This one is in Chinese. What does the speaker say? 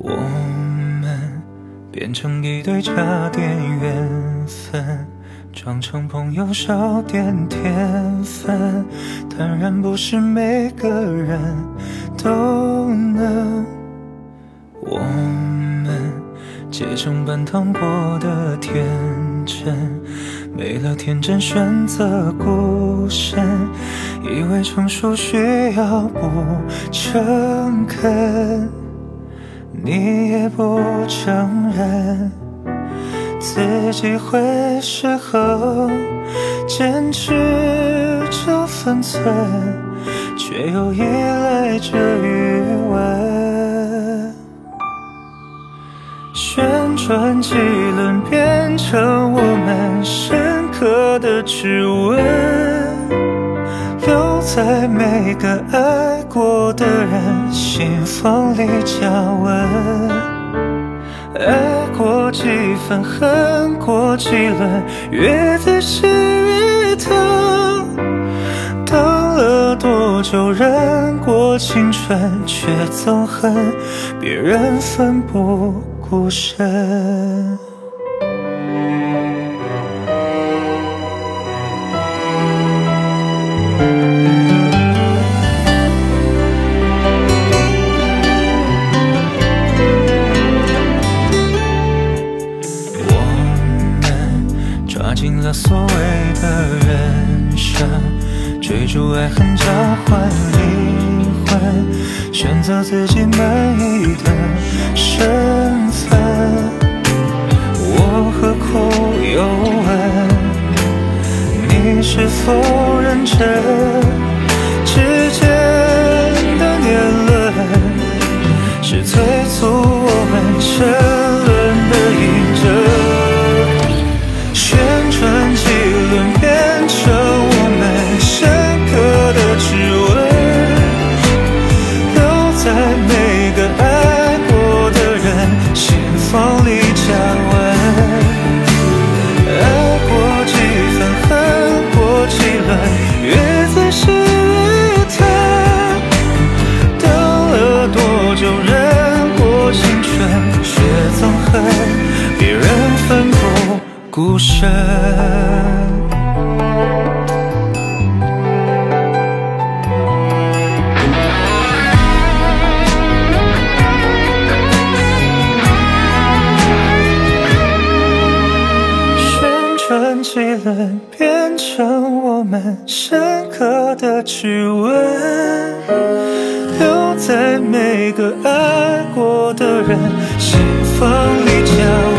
我们变成一对差点缘分，装成朋友少点天分，当然不是每个人都能。我们结成半糖果的天真，没了天真选择孤身，以为成熟需要不诚恳。你也不承认自己会失衡，坚持着分寸，却又依赖着余温。旋转几轮，变成我们深刻的指纹。在每个爱过的人心房里加温，爱过几分，恨过几轮，越仔细越疼。等了多久，忍过青春，却总恨别人奋不顾身。所谓的人生，追逐爱恨交换灵魂，选择自己满意的身份。我何苦又问你是否认真？之间的年轮是催促我们沉沦孤变成我们深刻的指纹，留在每个爱过的人心房里加。